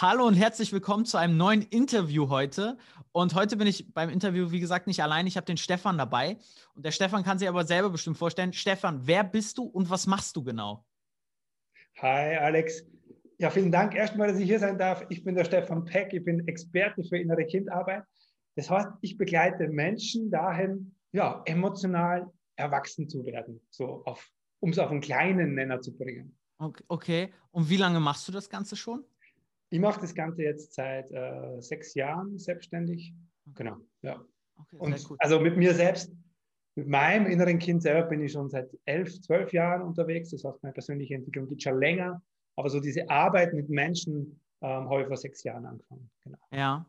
Hallo und herzlich willkommen zu einem neuen Interview heute. Und heute bin ich beim Interview, wie gesagt, nicht allein. Ich habe den Stefan dabei. Und der Stefan kann sich aber selber bestimmt vorstellen. Stefan, wer bist du und was machst du genau? Hi, Alex. Ja, vielen Dank erstmal, dass ich hier sein darf. Ich bin der Stefan Peck. Ich bin Experte für innere Kindarbeit. Das heißt, ich begleite Menschen dahin, ja, emotional erwachsen zu werden, so um es auf einen kleinen Nenner zu bringen. Okay. Und wie lange machst du das Ganze schon? Ich mache das Ganze jetzt seit äh, sechs Jahren selbstständig. Genau, ja. Okay, und also mit mir selbst, mit meinem inneren Kind selber bin ich schon seit elf, zwölf Jahren unterwegs. Das heißt, meine persönliche Entwicklung geht schon länger. Aber so diese Arbeit mit Menschen ähm, habe ich vor sechs Jahren angefangen. Genau. Ja.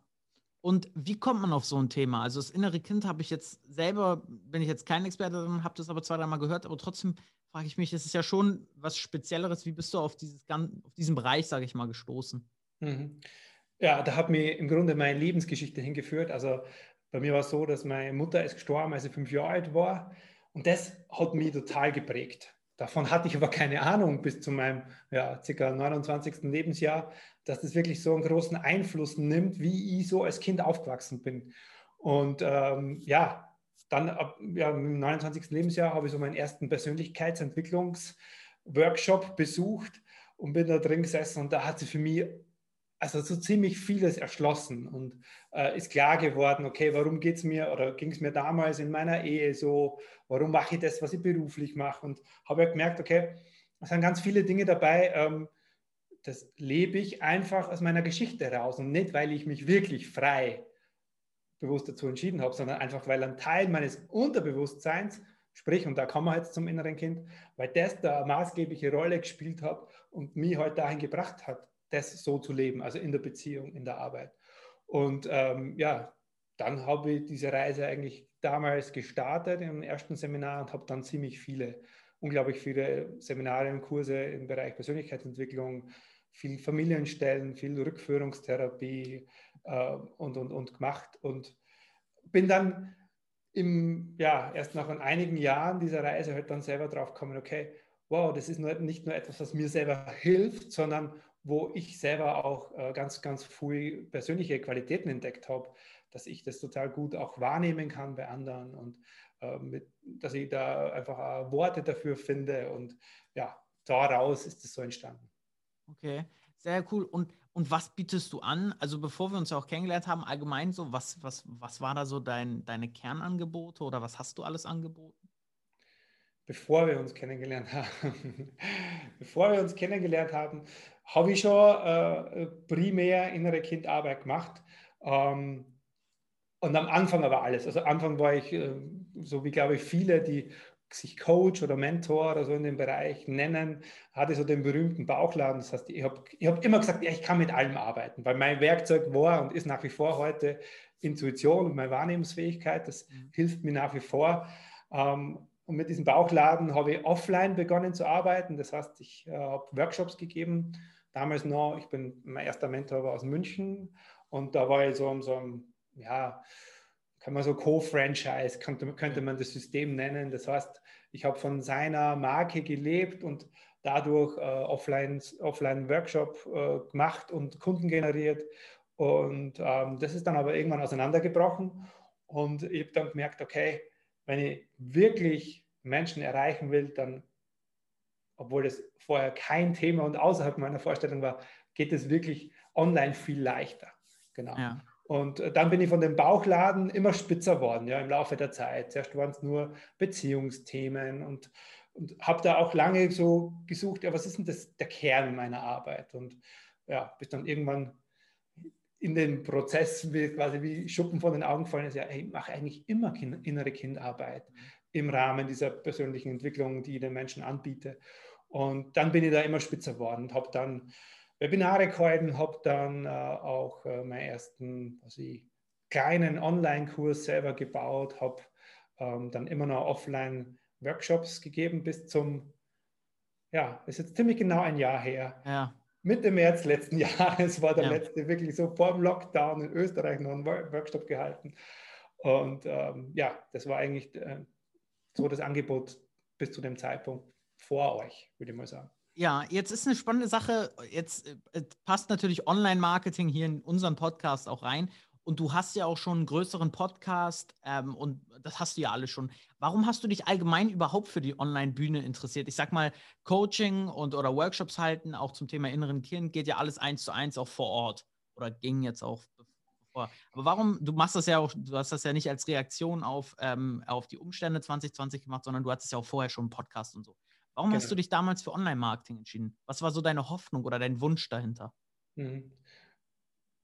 Und wie kommt man auf so ein Thema? Also das innere Kind habe ich jetzt selber, bin ich jetzt kein Experte drin, habe das aber zwei, dreimal gehört, aber trotzdem frage ich mich, das ist ja schon was Spezielleres. Wie bist du auf, dieses, auf diesen Bereich, sage ich mal, gestoßen? Mhm. Ja, da hat mir im Grunde meine Lebensgeschichte hingeführt. Also bei mir war es so, dass meine Mutter ist gestorben, als ich fünf Jahre alt war. Und das hat mich total geprägt. Davon hatte ich aber keine Ahnung bis zu meinem ja, ca. 29. Lebensjahr, dass das wirklich so einen großen Einfluss nimmt, wie ich so als Kind aufgewachsen bin. Und ähm, ja, dann ab ja, im 29. Lebensjahr habe ich so meinen ersten Persönlichkeitsentwicklungsworkshop besucht und bin da drin gesessen und da hat sich für mich also so ziemlich vieles erschlossen und äh, ist klar geworden, okay, warum geht es mir oder ging es mir damals in meiner Ehe so, warum mache ich das, was ich beruflich mache? Und habe ja gemerkt, okay, es sind ganz viele Dinge dabei, ähm, das lebe ich einfach aus meiner Geschichte raus und nicht, weil ich mich wirklich frei bewusst dazu entschieden habe, sondern einfach, weil ein Teil meines Unterbewusstseins, sprich, und da kommen wir jetzt zum inneren Kind, weil das da eine maßgebliche Rolle gespielt hat und mich heute halt dahin gebracht hat, das so zu leben, also in der Beziehung, in der Arbeit. Und ähm, ja, dann habe ich diese Reise eigentlich damals gestartet im ersten Seminar und habe dann ziemlich viele, unglaublich viele Seminare und Kurse im Bereich Persönlichkeitsentwicklung, viel Familienstellen, viel Rückführungstherapie äh, und, und, und gemacht und bin dann im, ja, erst nach einigen Jahren dieser Reise halt dann selber drauf gekommen, okay, wow, das ist nicht nur etwas, was mir selber hilft, sondern wo ich selber auch äh, ganz, ganz viel persönliche Qualitäten entdeckt habe, dass ich das total gut auch wahrnehmen kann bei anderen und äh, mit, dass ich da einfach äh, Worte dafür finde und ja, daraus ist es so entstanden. Okay, sehr cool. Und, und was bietest du an? Also bevor wir uns ja auch kennengelernt haben, allgemein so, was, was, was war da so dein, deine Kernangebote oder was hast du alles angeboten? bevor wir uns kennengelernt haben, bevor wir uns kennengelernt haben, habe ich schon äh, primär innere Kindarbeit gemacht. Ähm, und am Anfang aber alles. Also am Anfang war ich, äh, so wie glaube ich viele, die sich Coach oder Mentor oder so in dem Bereich nennen, hatte so den berühmten Bauchladen. Das heißt, ich habe ich hab immer gesagt, ja, ich kann mit allem arbeiten, weil mein Werkzeug war und ist nach wie vor heute Intuition und meine Wahrnehmungsfähigkeit. Das mhm. hilft mir nach wie vor. Ähm, und mit diesem Bauchladen habe ich offline begonnen zu arbeiten. Das heißt, ich äh, habe Workshops gegeben. Damals noch, ich bin, mein erster Mentor war aus München und da war ich so in so einem, ja, kann man so Co-Franchise, könnte, könnte man das System nennen. Das heißt, ich habe von seiner Marke gelebt und dadurch äh, offline, offline Workshop äh, gemacht und Kunden generiert. Und ähm, das ist dann aber irgendwann auseinandergebrochen. Und ich habe dann gemerkt, okay, wenn ich wirklich Menschen erreichen will, dann, obwohl das vorher kein Thema und außerhalb meiner Vorstellung war, geht es wirklich online viel leichter. Genau. Ja. Und äh, dann bin ich von dem Bauchladen immer spitzer worden, ja, im Laufe der Zeit. Zuerst waren es nur Beziehungsthemen und, und habe da auch lange so gesucht, ja, was ist denn das, der Kern meiner Arbeit? Und ja, bis dann irgendwann in den Prozess wie, quasi wie Schuppen von den Augen fallen ist, ja, ich mache eigentlich immer innere Kindarbeit im Rahmen dieser persönlichen Entwicklung, die ich den Menschen anbiete. Und dann bin ich da immer spitzer geworden und habe dann Webinare gehalten, habe dann äh, auch äh, meinen ersten ich, kleinen Online-Kurs selber gebaut, habe ähm, dann immer noch Offline-Workshops gegeben bis zum, ja, ist jetzt ziemlich genau ein Jahr her. Ja. Mitte März letzten Jahres war der ja. letzte wirklich so vor dem Lockdown in Österreich noch einen Workshop gehalten. Und ähm, ja, das war eigentlich äh, so das Angebot bis zu dem Zeitpunkt vor euch, würde ich mal sagen. Ja, jetzt ist eine spannende Sache. Jetzt äh, passt natürlich Online-Marketing hier in unseren Podcast auch rein. Und du hast ja auch schon einen größeren Podcast ähm, und das hast du ja alles schon. Warum hast du dich allgemein überhaupt für die Online-Bühne interessiert? Ich sag mal, Coaching und oder Workshops halten, auch zum Thema inneren Kind, geht ja alles eins zu eins auch vor Ort oder ging jetzt auch vor. Aber warum, du machst das ja auch, du hast das ja nicht als Reaktion auf, ähm, auf die Umstände 2020 gemacht, sondern du hattest ja auch vorher schon einen Podcast und so. Warum genau. hast du dich damals für Online-Marketing entschieden? Was war so deine Hoffnung oder dein Wunsch dahinter? Mhm.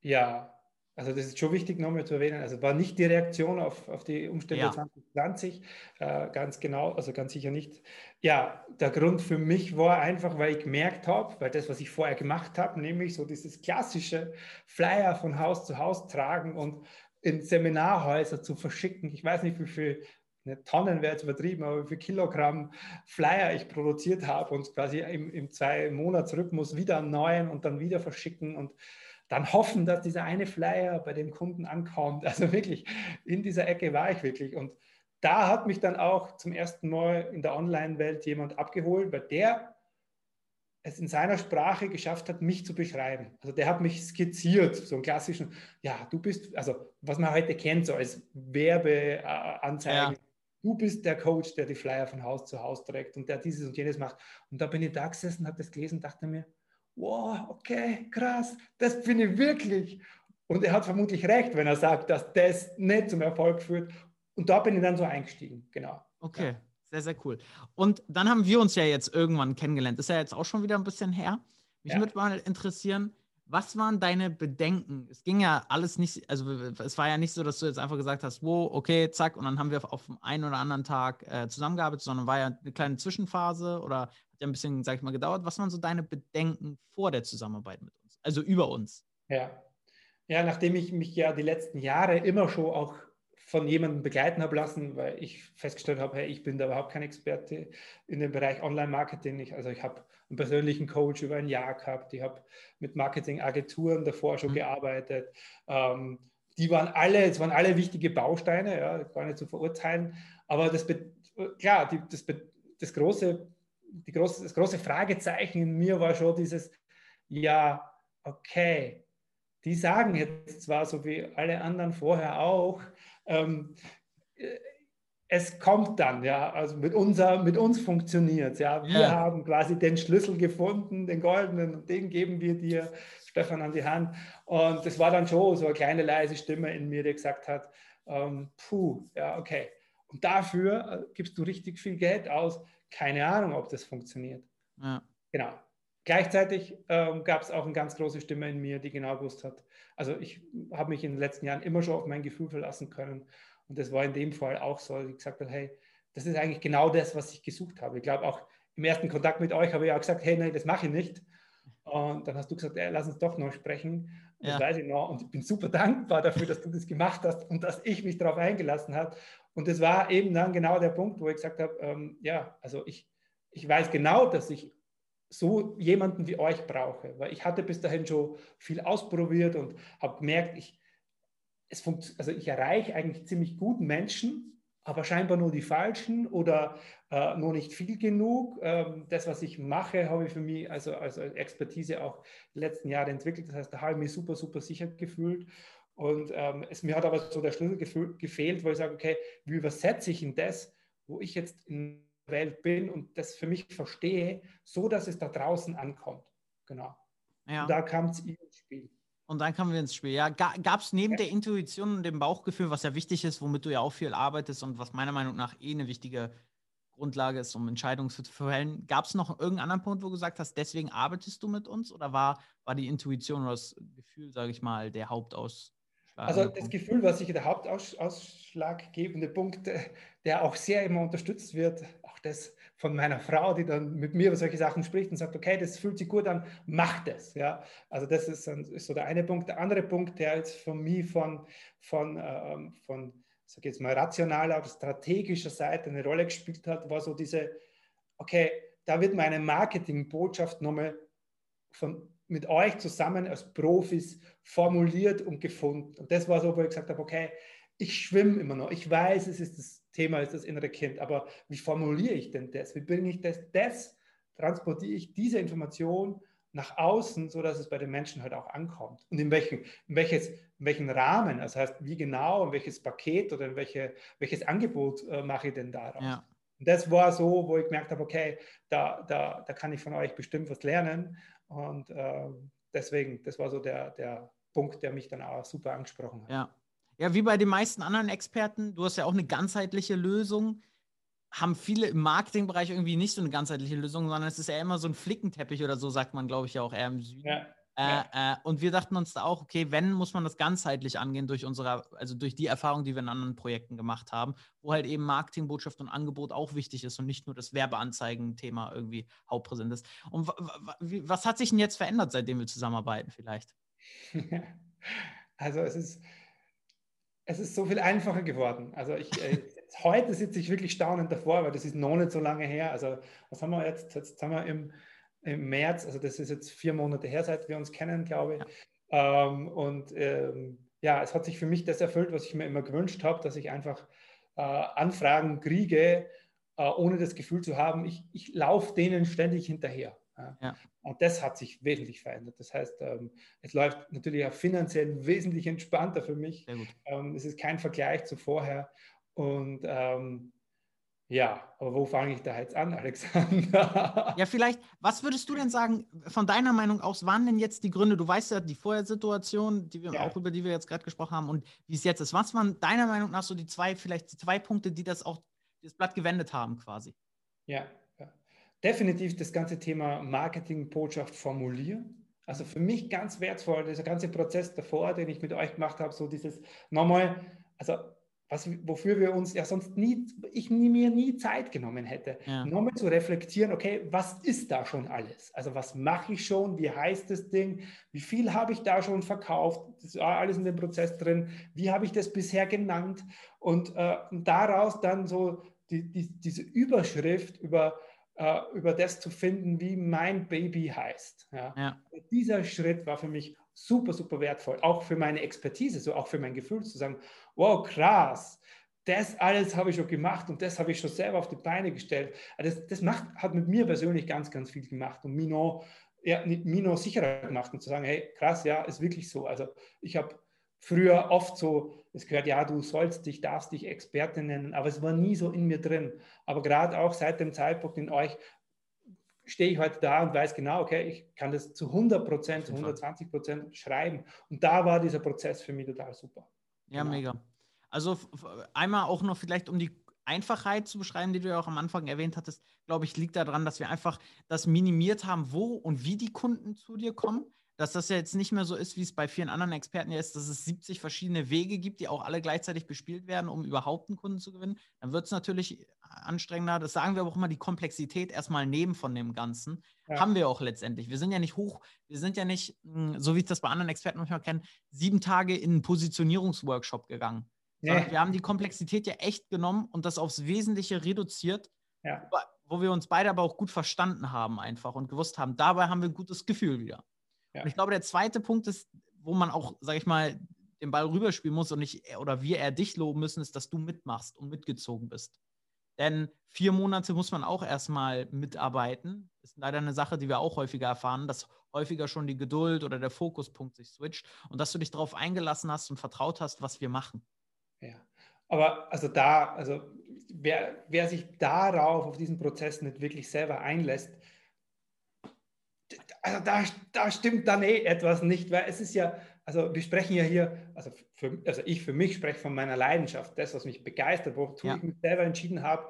Ja, also das ist schon wichtig nochmal zu erwähnen. Also war nicht die Reaktion auf, auf die Umstände ja. 2020, äh, ganz genau, also ganz sicher nicht. Ja, der Grund für mich war einfach, weil ich gemerkt habe, weil das, was ich vorher gemacht habe, nämlich so dieses klassische Flyer von Haus zu Haus tragen und in Seminarhäuser zu verschicken. Ich weiß nicht, wie viel eine Tonnen wäre jetzt übertrieben, aber wie viel Kilogramm Flyer ich produziert habe und quasi im, im Zwei-Monats-Rhythmus wieder einen neuen und dann wieder verschicken und dann hoffen, dass dieser eine Flyer bei dem Kunden ankommt. Also wirklich, in dieser Ecke war ich wirklich. Und da hat mich dann auch zum ersten Mal in der Online-Welt jemand abgeholt, weil der es in seiner Sprache geschafft hat, mich zu beschreiben. Also der hat mich skizziert, so einen klassischen, ja, du bist, also was man heute kennt, so als Werbeanzeige. Du bist der Coach, der die Flyer von Haus zu Haus trägt und der dieses und jenes macht. Und da bin ich da gesessen, habe das gelesen, dachte mir, wow, okay, krass, das bin ich wirklich. Und er hat vermutlich recht, wenn er sagt, dass das nicht zum Erfolg führt. Und da bin ich dann so eingestiegen, genau. Okay, ja. sehr, sehr cool. Und dann haben wir uns ja jetzt irgendwann kennengelernt. Ist ja jetzt auch schon wieder ein bisschen her. Mich ja. würde mal interessieren, was waren deine Bedenken? Es ging ja alles nicht, also es war ja nicht so, dass du jetzt einfach gesagt hast, wo, okay, zack, und dann haben wir auf einen oder anderen Tag äh, zusammengearbeitet, sondern war ja eine kleine Zwischenphase oder hat ja ein bisschen, sag ich mal, gedauert. Was waren so deine Bedenken vor der Zusammenarbeit mit uns, also über uns? Ja. Ja, nachdem ich mich ja die letzten Jahre immer schon auch von jemandem begleiten habe lassen, weil ich festgestellt habe, hey, ich bin da überhaupt kein Experte in dem Bereich Online-Marketing. Also ich habe einen persönlichen Coach über ein Jahr gehabt, ich habe mit Marketingagenturen davor schon mhm. gearbeitet. Ähm, die waren alle, es waren alle wichtige Bausteine, ja, gar nicht zu verurteilen. Aber das, klar, die, das, das, große, die große, das große Fragezeichen in mir war schon dieses, ja, okay, die sagen jetzt zwar, so wie alle anderen vorher auch, ähm, es kommt dann, ja, also mit, unser, mit uns funktioniert es, ja. Wir ja. haben quasi den Schlüssel gefunden, den goldenen, und den geben wir dir, Stefan, an die Hand. Und das war dann schon so eine kleine leise Stimme in mir, die gesagt hat, ähm, puh, ja, okay. Und dafür äh, gibst du richtig viel Geld aus. Keine Ahnung, ob das funktioniert. Ja. Genau. Gleichzeitig ähm, gab es auch eine ganz große Stimme in mir, die genau gewusst hat. Also ich habe mich in den letzten Jahren immer schon auf mein Gefühl verlassen können. Und das war in dem Fall auch so, dass ich gesagt habe, hey, das ist eigentlich genau das, was ich gesucht habe. Ich glaube auch im ersten Kontakt mit euch habe ich auch gesagt, hey, nein, das mache ich nicht. Und dann hast du gesagt, ey, lass uns doch noch sprechen. Und ja. Das weiß ich noch. Und ich bin super dankbar dafür, dass du das gemacht hast und dass ich mich darauf eingelassen habe. Und das war eben dann genau der Punkt, wo ich gesagt habe, ähm, ja, also ich, ich weiß genau, dass ich so jemanden wie euch brauche. Weil ich hatte bis dahin schon viel ausprobiert und habe gemerkt, ich, es also ich erreiche eigentlich ziemlich gut Menschen, aber scheinbar nur die falschen oder äh, nur nicht viel genug. Ähm, das, was ich mache, habe ich für mich also als Expertise auch die letzten Jahre entwickelt. Das heißt, da habe ich mich super, super sicher gefühlt. Und ähm, es, mir hat aber so der Schlüssel gefehlt, wo ich sage, okay, wie übersetze ich in das, wo ich jetzt in Welt bin und das für mich verstehe, so dass es da draußen ankommt. Genau. Ja. Und da kam es ins Spiel. Und dann kamen wir ins Spiel. Ja, gab es neben ja. der Intuition und dem Bauchgefühl, was ja wichtig ist, womit du ja auch viel arbeitest und was meiner Meinung nach eh eine wichtige Grundlage ist, um Entscheidungen zu fällen, gab es noch irgendeinen anderen Punkt, wo du gesagt hast, deswegen arbeitest du mit uns? Oder war, war die Intuition oder das Gefühl, sage ich mal, der Hauptaus? Also das Gefühl, was ich der hauptausschlaggebende Punkt, der auch sehr immer unterstützt wird, das von meiner Frau, die dann mit mir über solche Sachen spricht und sagt, okay, das fühlt sich gut an, mach das. Ja? Also das ist, ist so der eine Punkt. Der andere Punkt, der jetzt von mir von, von, ähm, von sag jetzt mal, rationaler oder strategischer Seite eine Rolle gespielt hat, war so diese, okay, da wird meine Marketingbotschaft nochmal von mit euch zusammen als Profis formuliert und gefunden. Und das war so, wo ich gesagt habe, okay, ich schwimme immer noch. Ich weiß, es ist das Thema, es ist das innere Kind, aber wie formuliere ich denn das? Wie bringe ich das, das transportiere ich diese Information nach außen, sodass es bei den Menschen halt auch ankommt. Und in, welchen, in, welches, in welchen Rahmen, das heißt, wie genau, in welches Paket oder in welche, welches Angebot äh, mache ich denn daraus? Ja. Und das war so, wo ich gemerkt habe, okay, da, da, da kann ich von euch bestimmt was lernen. Und äh, deswegen, das war so der, der Punkt, der mich dann auch super angesprochen hat. Ja. Ja, wie bei den meisten anderen Experten, du hast ja auch eine ganzheitliche Lösung haben viele im Marketingbereich irgendwie nicht so eine ganzheitliche Lösung, sondern es ist ja immer so ein Flickenteppich oder so, sagt man, glaube ich, ja auch eher im Süden. Ja, äh, ja. Äh, und wir dachten uns da auch, okay, wenn, muss man das ganzheitlich angehen durch unsere, also durch die Erfahrung, die wir in anderen Projekten gemacht haben, wo halt eben Marketingbotschaft und Angebot auch wichtig ist und nicht nur das Werbeanzeigen-Thema irgendwie hauptpräsent ist. Und was hat sich denn jetzt verändert, seitdem wir zusammenarbeiten vielleicht? Also es ist, es ist so viel einfacher geworden. Also ich, äh, heute sitze ich wirklich staunend davor, weil das ist noch nicht so lange her. Also was haben wir jetzt? Jetzt haben wir im, im März, also das ist jetzt vier Monate her, seit wir uns kennen, glaube ich. Ja. Ähm, und ähm, ja, es hat sich für mich das erfüllt, was ich mir immer gewünscht habe, dass ich einfach äh, Anfragen kriege, äh, ohne das Gefühl zu haben, ich, ich laufe denen ständig hinterher. Ja. Und das hat sich wesentlich verändert. Das heißt, ähm, es läuft natürlich auch finanziell wesentlich entspannter für mich. Ähm, es ist kein Vergleich zu vorher. Und ähm, ja, aber wo fange ich da jetzt an, Alexander? ja, vielleicht, was würdest du denn sagen, von deiner Meinung aus, waren denn jetzt die Gründe, du weißt ja die Vorhersituation, die wir ja. auch über die wir jetzt gerade gesprochen haben und wie es jetzt ist. Was waren deiner Meinung nach so die zwei, vielleicht die zwei Punkte, die das auch das Blatt gewendet haben, quasi? Ja. Definitiv das ganze Thema Marketingbotschaft formulieren. Also für mich ganz wertvoll, dieser ganze Prozess davor, den ich mit euch gemacht habe, so dieses nochmal, also was, wofür wir uns ja sonst nie, ich nie, mir nie Zeit genommen hätte, ja. nochmal zu reflektieren, okay, was ist da schon alles? Also was mache ich schon? Wie heißt das Ding? Wie viel habe ich da schon verkauft? Das ist alles in dem Prozess drin. Wie habe ich das bisher genannt? Und, äh, und daraus dann so die, die, diese Überschrift über, äh, über das zu finden, wie mein Baby heißt. Ja. Ja. Dieser Schritt war für mich super, super wertvoll, auch für meine Expertise, so auch für mein Gefühl zu sagen, wow, krass, das alles habe ich schon gemacht und das habe ich schon selber auf die Beine gestellt. Also das, das macht, hat mit mir persönlich ganz, ganz viel gemacht und Mino, ja, Mino sicherer gemacht und zu sagen, hey, krass, ja, ist wirklich so. Also ich habe früher oft so, es gehört, ja, du sollst dich, darfst dich Experte nennen, aber es war nie so in mir drin. Aber gerade auch seit dem Zeitpunkt in euch stehe ich heute da und weiß genau, okay, ich kann das zu 100 Prozent, zu 120 Prozent schreiben. Und da war dieser Prozess für mich total super. Ja, genau. mega. Also einmal auch noch vielleicht, um die Einfachheit zu beschreiben, die du ja auch am Anfang erwähnt hattest, glaube ich, liegt daran, dass wir einfach das minimiert haben, wo und wie die Kunden zu dir kommen dass das ja jetzt nicht mehr so ist, wie es bei vielen anderen Experten ja ist, dass es 70 verschiedene Wege gibt, die auch alle gleichzeitig bespielt werden, um überhaupt einen Kunden zu gewinnen. Dann wird es natürlich anstrengender. Das sagen wir aber auch immer, die Komplexität erstmal nehmen von dem Ganzen. Ja. Haben wir auch letztendlich. Wir sind ja nicht hoch, wir sind ja nicht, hm, so wie ich das bei anderen Experten manchmal kenne, sieben Tage in einen Positionierungsworkshop gegangen. Nee. Wir haben die Komplexität ja echt genommen und das aufs Wesentliche reduziert, ja. wo wir uns beide aber auch gut verstanden haben einfach und gewusst haben, dabei haben wir ein gutes Gefühl wieder. Ja. Ich glaube, der zweite Punkt ist, wo man auch, sag ich mal, den Ball rüberspielen muss und nicht, oder wir eher dich loben müssen, ist, dass du mitmachst und mitgezogen bist. Denn vier Monate muss man auch erstmal mitarbeiten. Ist leider eine Sache, die wir auch häufiger erfahren, dass häufiger schon die Geduld oder der Fokuspunkt sich switcht und dass du dich darauf eingelassen hast und vertraut hast, was wir machen. Ja, aber also da, also wer, wer sich darauf, auf diesen Prozess nicht wirklich selber einlässt, also da, da stimmt dann eh etwas nicht, weil es ist ja, also wir sprechen ja hier, also, für, also ich für mich spreche von meiner Leidenschaft, das, was mich begeistert, wozu ja. ich mich selber entschieden habe.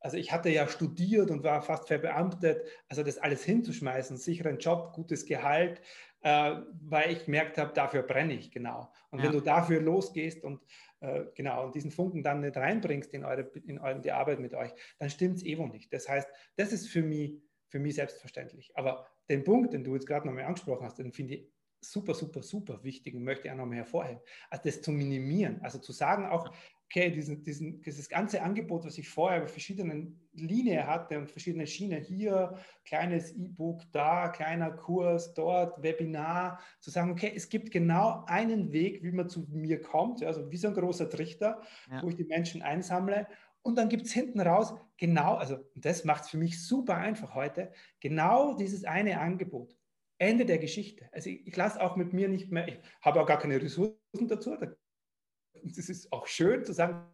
Also ich hatte ja studiert und war fast verbeamtet, also das alles hinzuschmeißen, sicheren Job, gutes Gehalt, äh, weil ich gemerkt habe, dafür brenne ich genau. Und ja. wenn du dafür losgehst und äh, genau und diesen Funken dann nicht reinbringst in eure in eure, die Arbeit mit euch, dann stimmt es eh wohl nicht. Das heißt, das ist für mich für mich selbstverständlich. Aber den Punkt, den du jetzt gerade nochmal angesprochen hast, den finde ich super, super, super wichtig und möchte ich auch nochmal hervorheben. Also das zu minimieren, also zu sagen auch, okay, diesen, diesen, dieses ganze Angebot, was ich vorher über verschiedene Linien hatte und verschiedene Schienen, hier kleines E-Book, da kleiner Kurs, dort Webinar, zu sagen, okay, es gibt genau einen Weg, wie man zu mir kommt, also wie so ein großer Trichter, ja. wo ich die Menschen einsammle Und dann gibt es hinten raus genau, also das macht es für mich super einfach heute, genau dieses eine Angebot. Ende der Geschichte. Also ich, ich lasse auch mit mir nicht mehr, ich habe auch gar keine Ressourcen dazu. Das ist auch schön zu sagen,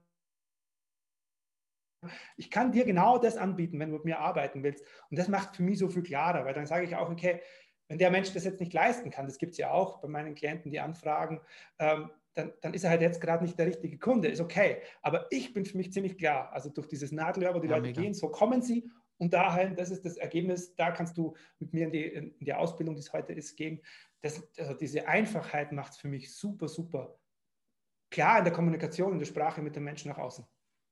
ich kann dir genau das anbieten, wenn du mit mir arbeiten willst. Und das macht für mich so viel klarer, weil dann sage ich auch, okay, wenn der Mensch das jetzt nicht leisten kann, das gibt es ja auch bei meinen Klienten, die anfragen, ähm, dann, dann, ist er halt jetzt gerade nicht der richtige Kunde, ist okay. Aber ich bin für mich ziemlich klar, also durch dieses Nadelöhr, wo die ja, Leute mega. gehen, so kommen sie und dahin, das ist das Ergebnis, da kannst du mit mir in die, in die Ausbildung, die es heute ist, gehen. Das, also diese Einfachheit macht es für mich super, super klar in der Kommunikation, in der Sprache mit den Menschen nach außen.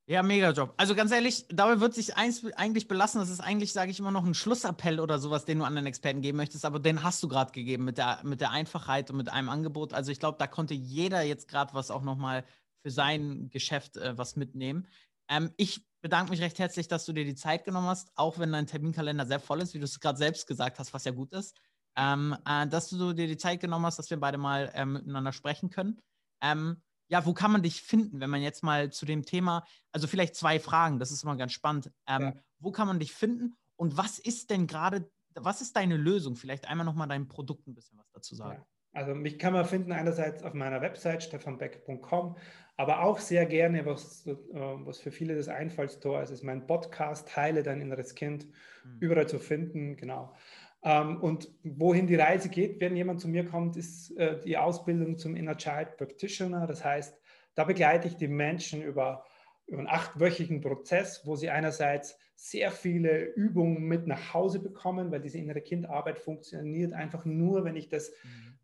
Ja, mega Job. Also ganz ehrlich, dabei wird sich eins eigentlich belassen. Das ist eigentlich, sage ich immer noch, ein Schlussappell oder sowas, den du anderen Experten geben möchtest. Aber den hast du gerade gegeben mit der, mit der Einfachheit und mit einem Angebot. Also ich glaube, da konnte jeder jetzt gerade was auch nochmal für sein Geschäft äh, was mitnehmen. Ähm, ich bedanke mich recht herzlich, dass du dir die Zeit genommen hast, auch wenn dein Terminkalender sehr voll ist, wie du es gerade selbst gesagt hast, was ja gut ist. Ähm, äh, dass du dir die Zeit genommen hast, dass wir beide mal äh, miteinander sprechen können. Ähm, ja, wo kann man dich finden, wenn man jetzt mal zu dem Thema, also vielleicht zwei Fragen, das ist immer ganz spannend. Ähm, ja. Wo kann man dich finden und was ist denn gerade, was ist deine Lösung? Vielleicht einmal nochmal dein Produkt ein bisschen was dazu sagen. Ja. Also mich kann man finden einerseits auf meiner Website stefanbeck.com, aber auch sehr gerne, was, äh, was für viele das Einfallstor ist, ist mein Podcast Heile dein inneres Kind, mhm. überall zu finden, genau. Ähm, und wohin die Reise geht, wenn jemand zu mir kommt, ist äh, die Ausbildung zum Inner Child Practitioner. Das heißt, da begleite ich die Menschen über, über einen achtwöchigen Prozess, wo sie einerseits sehr viele Übungen mit nach Hause bekommen, weil diese innere Kindarbeit funktioniert einfach nur, wenn ich das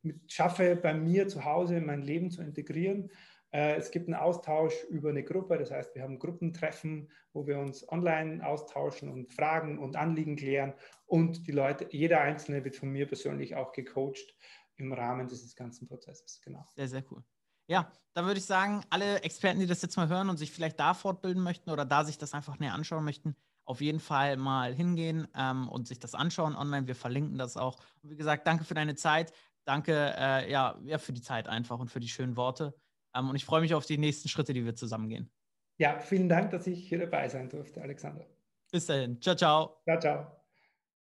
mhm. schaffe, bei mir zu Hause in mein Leben zu integrieren. Äh, es gibt einen Austausch über eine Gruppe, das heißt, wir haben Gruppentreffen, wo wir uns online austauschen und Fragen und Anliegen klären. Und die Leute, jeder Einzelne wird von mir persönlich auch gecoacht im Rahmen dieses ganzen Prozesses. Genau. Sehr, sehr cool. Ja, da würde ich sagen, alle Experten, die das jetzt mal hören und sich vielleicht da fortbilden möchten oder da sich das einfach näher anschauen möchten, auf jeden Fall mal hingehen ähm, und sich das anschauen online. Wir verlinken das auch. Und wie gesagt, danke für deine Zeit. Danke äh, ja, ja, für die Zeit einfach und für die schönen Worte. Ähm, und ich freue mich auf die nächsten Schritte, die wir zusammen gehen. Ja, vielen Dank, dass ich hier dabei sein durfte, Alexander. Bis dahin. Ciao, ciao. Ciao, ciao.